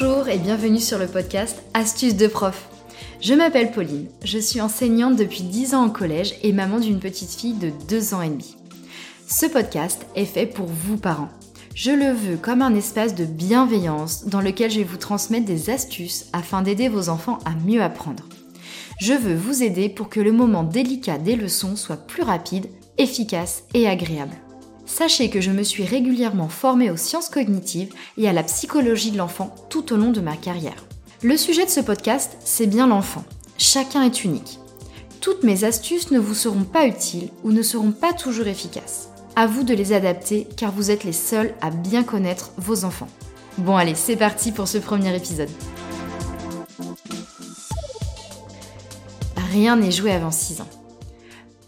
Bonjour et bienvenue sur le podcast Astuces de prof. Je m'appelle Pauline, je suis enseignante depuis 10 ans au collège et maman d'une petite fille de 2 ans et demi. Ce podcast est fait pour vous parents. Je le veux comme un espace de bienveillance dans lequel je vais vous transmettre des astuces afin d'aider vos enfants à mieux apprendre. Je veux vous aider pour que le moment délicat des leçons soit plus rapide, efficace et agréable. Sachez que je me suis régulièrement formée aux sciences cognitives et à la psychologie de l'enfant tout au long de ma carrière. Le sujet de ce podcast, c'est bien l'enfant. Chacun est unique. Toutes mes astuces ne vous seront pas utiles ou ne seront pas toujours efficaces. À vous de les adapter car vous êtes les seuls à bien connaître vos enfants. Bon allez, c'est parti pour ce premier épisode. Rien n'est joué avant 6 ans.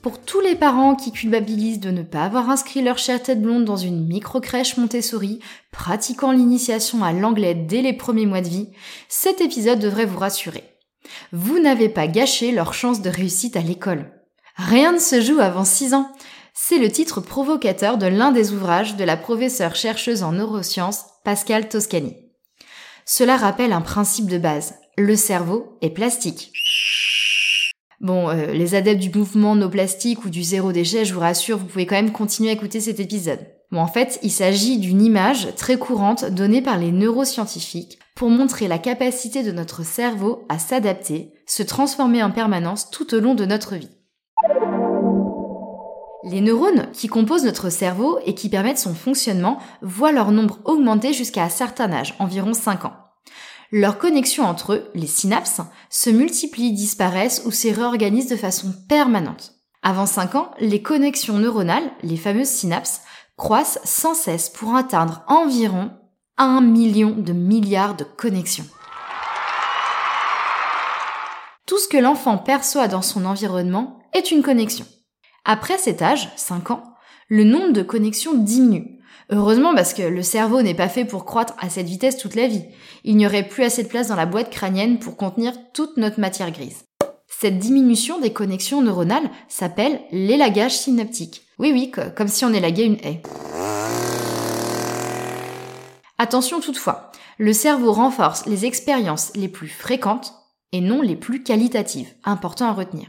Pour tous les parents qui culpabilisent de ne pas avoir inscrit leur chère tête blonde dans une micro-crèche Montessori, pratiquant l'initiation à l'anglais dès les premiers mois de vie, cet épisode devrait vous rassurer. Vous n'avez pas gâché leur chance de réussite à l'école. Rien ne se joue avant 6 ans. C'est le titre provocateur de l'un des ouvrages de la professeure chercheuse en neurosciences Pascal Toscani. Cela rappelle un principe de base. Le cerveau est plastique. Bon, euh, les adeptes du mouvement no plastique ou du zéro déchet, je vous rassure, vous pouvez quand même continuer à écouter cet épisode. Bon, en fait, il s'agit d'une image très courante donnée par les neuroscientifiques pour montrer la capacité de notre cerveau à s'adapter, se transformer en permanence tout au long de notre vie. Les neurones qui composent notre cerveau et qui permettent son fonctionnement voient leur nombre augmenter jusqu'à un certain âge, environ 5 ans. Leurs connexions entre eux, les synapses, se multiplient, disparaissent ou se réorganisent de façon permanente. Avant 5 ans, les connexions neuronales, les fameuses synapses, croissent sans cesse pour atteindre environ 1 million de milliards de connexions. Tout ce que l'enfant perçoit dans son environnement est une connexion. Après cet âge, 5 ans, le nombre de connexions diminue, Heureusement parce que le cerveau n'est pas fait pour croître à cette vitesse toute la vie. Il n'y aurait plus assez de place dans la boîte crânienne pour contenir toute notre matière grise. Cette diminution des connexions neuronales s'appelle l'élagage synaptique. Oui oui, comme si on élaguait une haie. Attention toutefois, le cerveau renforce les expériences les plus fréquentes et non les plus qualitatives. Important à retenir.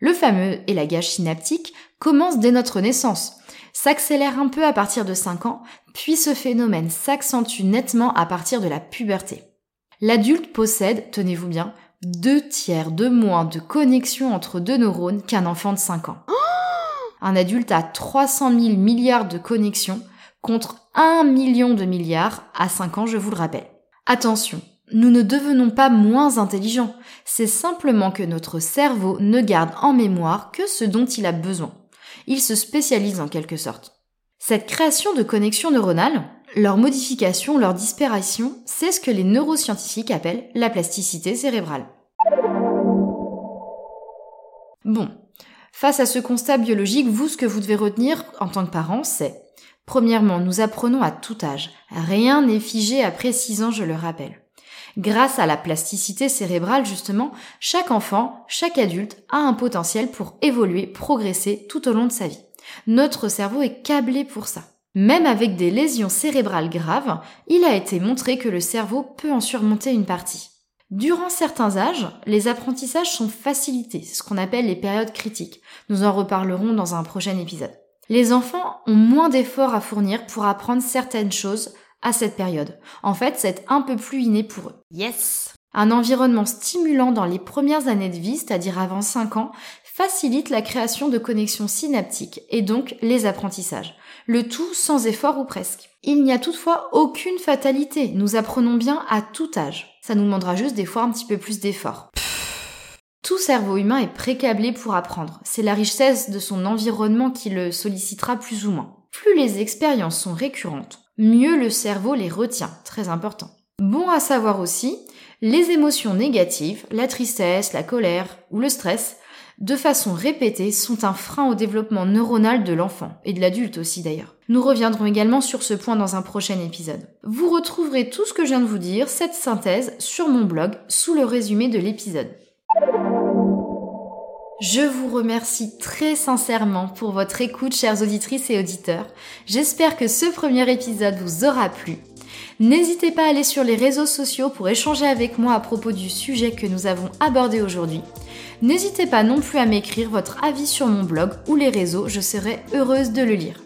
Le fameux élagage synaptique commence dès notre naissance s'accélère un peu à partir de 5 ans, puis ce phénomène s'accentue nettement à partir de la puberté. L'adulte possède, tenez-vous bien, deux tiers de moins de connexion entre deux neurones qu'un enfant de 5 ans. Un adulte a 300 000 milliards de connexions contre 1 million de milliards à 5 ans, je vous le rappelle. Attention, nous ne devenons pas moins intelligents, c'est simplement que notre cerveau ne garde en mémoire que ce dont il a besoin ils se spécialisent en quelque sorte. Cette création de connexions neuronales, leur modification, leur disparition, c'est ce que les neuroscientifiques appellent la plasticité cérébrale. Bon, face à ce constat biologique, vous, ce que vous devez retenir en tant que parent, c'est Premièrement, nous apprenons à tout âge. Rien n'est figé après 6 ans, je le rappelle. Grâce à la plasticité cérébrale, justement, chaque enfant, chaque adulte a un potentiel pour évoluer, progresser tout au long de sa vie. Notre cerveau est câblé pour ça. Même avec des lésions cérébrales graves, il a été montré que le cerveau peut en surmonter une partie. Durant certains âges, les apprentissages sont facilités, ce qu'on appelle les périodes critiques. Nous en reparlerons dans un prochain épisode. Les enfants ont moins d'efforts à fournir pour apprendre certaines choses à cette période. En fait, c'est un peu plus inné pour eux. Yes Un environnement stimulant dans les premières années de vie, c'est-à-dire avant 5 ans, facilite la création de connexions synaptiques et donc les apprentissages. Le tout sans effort ou presque. Il n'y a toutefois aucune fatalité. Nous apprenons bien à tout âge. Ça nous demandera juste des fois un petit peu plus d'effort. Tout cerveau humain est précablé pour apprendre. C'est la richesse de son environnement qui le sollicitera plus ou moins. Plus les expériences sont récurrentes, mieux le cerveau les retient, très important. Bon à savoir aussi, les émotions négatives, la tristesse, la colère ou le stress, de façon répétée, sont un frein au développement neuronal de l'enfant, et de l'adulte aussi d'ailleurs. Nous reviendrons également sur ce point dans un prochain épisode. Vous retrouverez tout ce que je viens de vous dire, cette synthèse, sur mon blog, sous le résumé de l'épisode. Je vous remercie très sincèrement pour votre écoute, chères auditrices et auditeurs. J'espère que ce premier épisode vous aura plu. N'hésitez pas à aller sur les réseaux sociaux pour échanger avec moi à propos du sujet que nous avons abordé aujourd'hui. N'hésitez pas non plus à m'écrire votre avis sur mon blog ou les réseaux, je serai heureuse de le lire.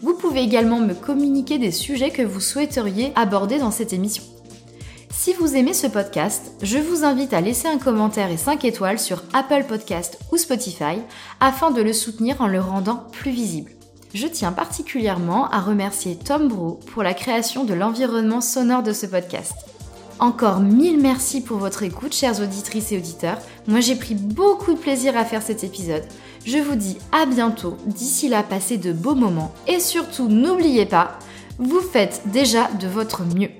Vous pouvez également me communiquer des sujets que vous souhaiteriez aborder dans cette émission. Si vous aimez ce podcast, je vous invite à laisser un commentaire et 5 étoiles sur Apple Podcast ou Spotify afin de le soutenir en le rendant plus visible. Je tiens particulièrement à remercier Tom Bro pour la création de l'environnement sonore de ce podcast. Encore mille merci pour votre écoute, chères auditrices et auditeurs. Moi, j'ai pris beaucoup de plaisir à faire cet épisode. Je vous dis à bientôt. D'ici là, passez de beaux moments. Et surtout, n'oubliez pas, vous faites déjà de votre mieux.